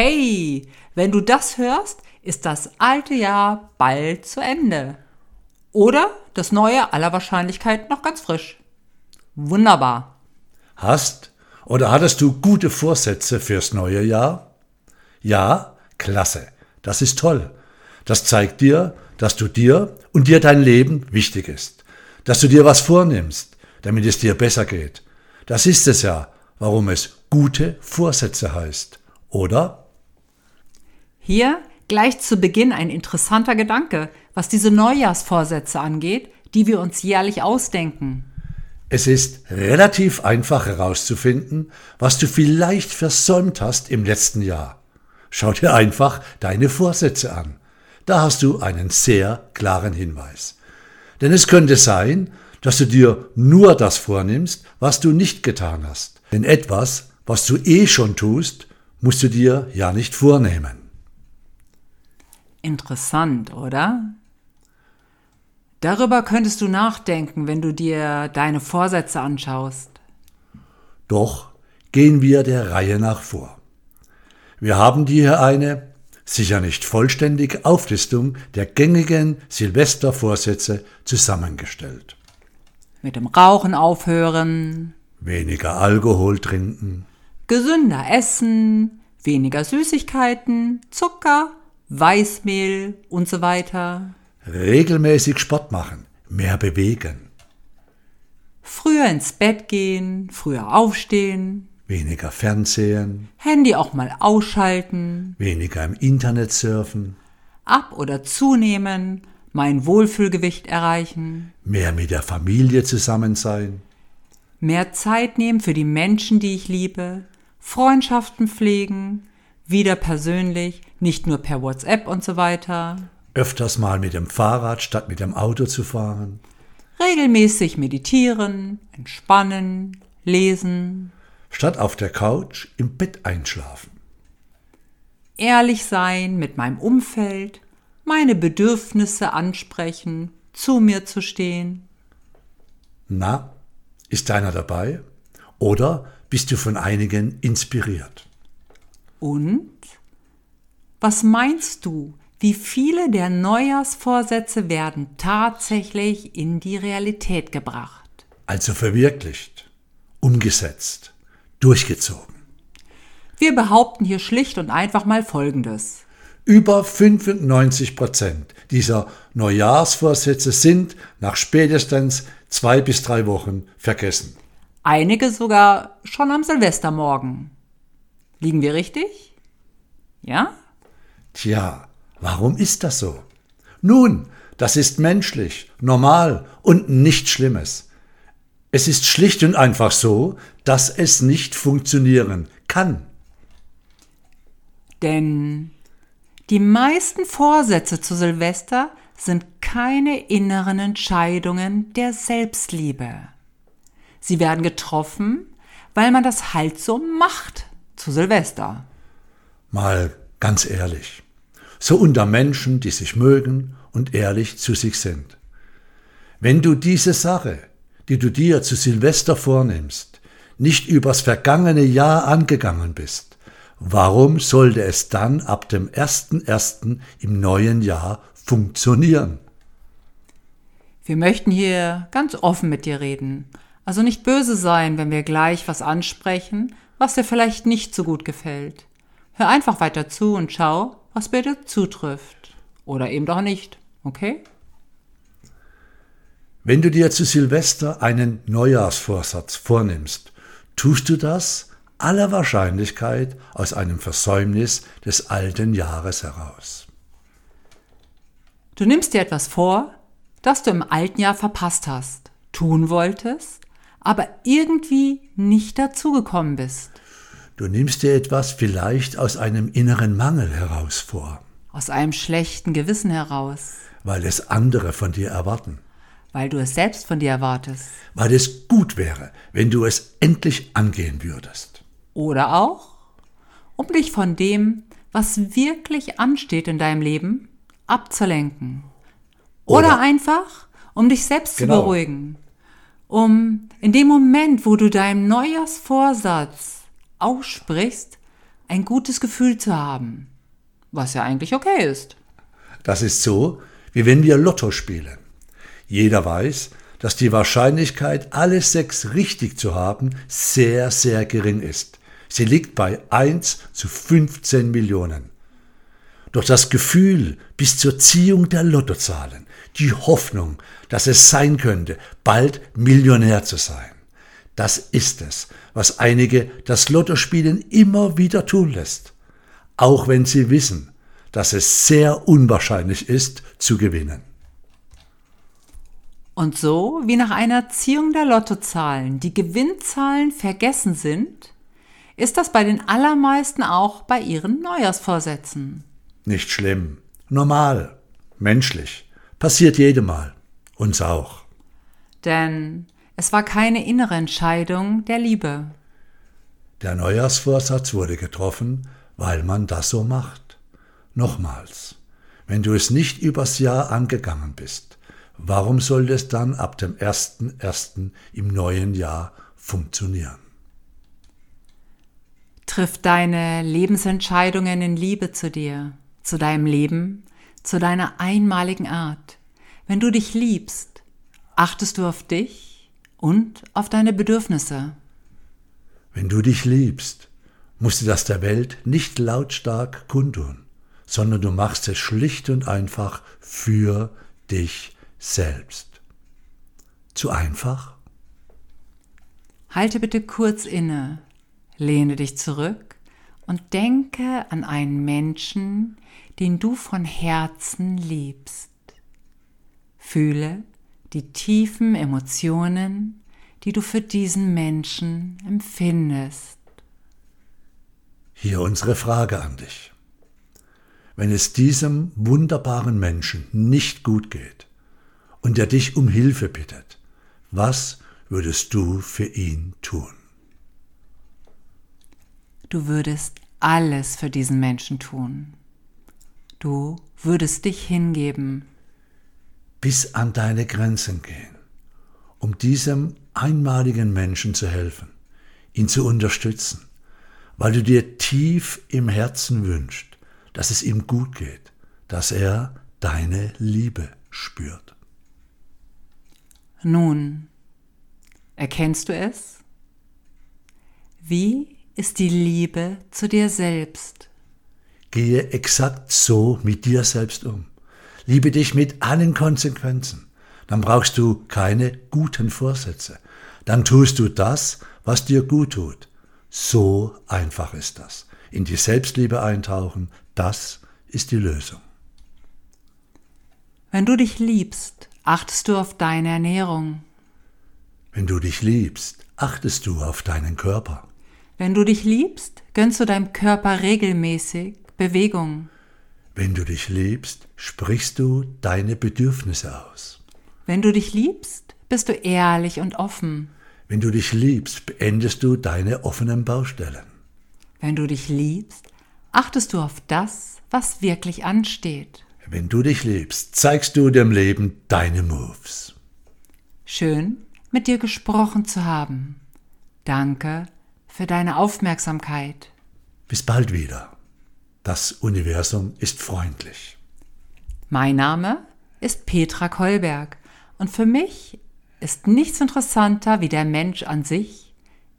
Hey, wenn du das hörst, ist das alte Jahr bald zu Ende. Oder das neue aller Wahrscheinlichkeit noch ganz frisch. Wunderbar. Hast oder hattest du gute Vorsätze fürs neue Jahr? Ja, klasse. Das ist toll. Das zeigt dir, dass du dir und dir dein Leben wichtig ist. Dass du dir was vornimmst, damit es dir besser geht. Das ist es ja, warum es gute Vorsätze heißt. Oder? Hier gleich zu Beginn ein interessanter Gedanke, was diese Neujahrsvorsätze angeht, die wir uns jährlich ausdenken. Es ist relativ einfach herauszufinden, was du vielleicht versäumt hast im letzten Jahr. Schau dir einfach deine Vorsätze an. Da hast du einen sehr klaren Hinweis. Denn es könnte sein, dass du dir nur das vornimmst, was du nicht getan hast. Denn etwas, was du eh schon tust, musst du dir ja nicht vornehmen. Interessant, oder? Darüber könntest du nachdenken, wenn du dir deine Vorsätze anschaust. Doch gehen wir der Reihe nach vor. Wir haben dir eine, sicher nicht vollständige Auflistung der gängigen Silvestervorsätze zusammengestellt. Mit dem Rauchen aufhören, Weniger Alkohol trinken, gesünder essen, weniger Süßigkeiten, Zucker, Weißmehl und so weiter. regelmäßig Sport machen, mehr bewegen, Früher ins Bett gehen, früher aufstehen, weniger Fernsehen, Handy auch mal ausschalten, weniger im Internet surfen, ab oder zunehmen, mein Wohlfühlgewicht erreichen, mehr mit der Familie zusammen sein, mehr Zeit nehmen für die Menschen, die ich liebe, Freundschaften pflegen, wieder persönlich, nicht nur per WhatsApp und so weiter, öfters mal mit dem Fahrrad statt mit dem Auto zu fahren, regelmäßig meditieren, entspannen, lesen, statt auf der Couch im Bett einschlafen, ehrlich sein mit meinem Umfeld, meine Bedürfnisse ansprechen, zu mir zu stehen. Na, ist deiner dabei? Oder bist du von einigen inspiriert? Und? Was meinst du? Wie viele der Neujahrsvorsätze werden tatsächlich in die Realität gebracht? Also verwirklicht, umgesetzt, durchgezogen. Wir behaupten hier schlicht und einfach mal Folgendes. Über 95 Prozent dieser Neujahrsvorsätze sind nach spätestens zwei bis drei Wochen vergessen. Einige sogar schon am Silvestermorgen. Liegen wir richtig? Ja? Tja, warum ist das so? Nun, das ist menschlich, normal und nichts Schlimmes. Es ist schlicht und einfach so, dass es nicht funktionieren kann. Denn die meisten Vorsätze zu Silvester sind keine inneren Entscheidungen der Selbstliebe. Sie werden getroffen, weil man das halt so macht zu Silvester. Mal ganz ehrlich. So unter Menschen, die sich mögen und ehrlich zu sich sind. Wenn du diese Sache, die du dir zu Silvester vornimmst, nicht übers vergangene Jahr angegangen bist, warum sollte es dann ab dem 1.1. im neuen Jahr funktionieren? Wir möchten hier ganz offen mit dir reden. Also nicht böse sein, wenn wir gleich was ansprechen, was dir vielleicht nicht so gut gefällt. Hör einfach weiter zu und schau, was bei dir zutrifft. Oder eben doch nicht, okay? Wenn du dir zu Silvester einen Neujahrsvorsatz vornimmst, tust du das aller Wahrscheinlichkeit aus einem Versäumnis des alten Jahres heraus. Du nimmst dir etwas vor, das du im alten Jahr verpasst hast, tun wolltest, aber irgendwie nicht dazugekommen bist. Du nimmst dir etwas vielleicht aus einem inneren Mangel heraus vor, Aus einem schlechten Gewissen heraus, weil es andere von dir erwarten, weil du es selbst von dir erwartest. weil es gut wäre, wenn du es endlich angehen würdest. Oder auch, um dich von dem, was wirklich ansteht in deinem Leben, abzulenken. Oder, Oder- einfach, um dich selbst Genau. zu beruhigen. Um in dem Moment, wo du deinem Neujahrsvorsatz aussprichst, ein gutes Gefühl zu haben. Was ja eigentlich okay ist. Das ist so, wie wenn wir Lotto spielen. Jeder weiß, dass die Wahrscheinlichkeit, alle sechs richtig zu haben, sehr, sehr gering ist. Sie liegt bei 1 zu 15 Millionen. Doch das Gefühl bis zur Ziehung der Lottozahlen, die Hoffnung, dass es sein könnte, bald Millionär zu sein, das ist es, was einige das Lottospielen immer wieder tun lässt, auch wenn sie wissen, dass es sehr unwahrscheinlich ist, zu gewinnen. Und so wie nach einer Ziehung der Lottozahlen die Gewinnzahlen vergessen sind, ist das bei den allermeisten auch bei ihren Neujahrsvorsätzen. Nicht schlimm, normal, menschlich, passiert jedem Mal, uns auch. Denn es war keine innere Entscheidung der Liebe. Der Neujahrsvorsatz wurde getroffen, weil man das so macht. Nochmals, wenn du es nicht übers Jahr angegangen bist, Warum soll es dann ab dem 1.1. im neuen Jahr funktionieren? Triff deine Lebensentscheidungen in Liebe zu dir, zu deinem Leben, zu deiner einmaligen Art. Wenn du dich liebst, achtest du auf dich und auf deine Bedürfnisse. Wenn du dich liebst, musst du das der Welt nicht lautstark kundtun, sondern du machst es schlicht und einfach für dich selbst. Zu einfach? Halte bitte kurz inne, lehne dich zurück und denke an einen Menschen, den du von Herzen liebst. Fühle die tiefen Emotionen, die du für diesen Menschen empfindest. Hier unsere Frage an dich. Wenn es diesem wunderbaren Menschen nicht gut geht, und der dich um Hilfe bittet, was würdest du für ihn tun? Du würdest alles für diesen Menschen tun. Du würdest dich hingeben. Bis an deine Grenzen gehen, um diesem einmaligen Menschen zu helfen, ihn zu unterstützen, weil du dir tief im Herzen wünschst, dass es ihm gut geht, dass er deine Liebe spürt. Nun, erkennst du es? Wie ist die Liebe zu dir selbst? Gehe exakt so mit dir selbst um. Liebe dich mit allen Konsequenzen. Dann brauchst du keine guten Vorsätze. Dann tust du das, was dir gut tut. So einfach ist das. In die Selbstliebe eintauchen, das ist die Lösung. Wenn du dich liebst, achtest du auf deine Ernährung. Wenn du dich liebst, achtest du auf deinen Körper. Wenn du dich liebst, gönnst du deinem Körper regelmäßig Bewegung. Wenn du dich liebst, sprichst du deine Bedürfnisse aus. Wenn du dich liebst, bist du ehrlich und offen. Wenn du dich liebst, beendest du deine offenen Baustellen. Wenn du dich liebst, achtest du auf das, was wirklich ansteht. Wenn du dich liebst, zeigst du dem Leben deine Moves. Schön, mit dir gesprochen zu haben. Danke für deine Aufmerksamkeit. Bis bald wieder. Das Universum ist freundlich. Mein Name ist Petra Kolberg und für mich ist nichts interessanter wie der Mensch an sich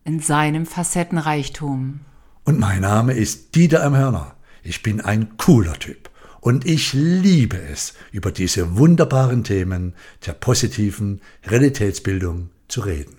in seinem Facettenreichtum. Und mein Name ist Dieter M. Hörner. Ich bin ein cooler Typ. Und ich liebe es, über diese wunderbaren Themen der positiven Realitätsbildung zu reden.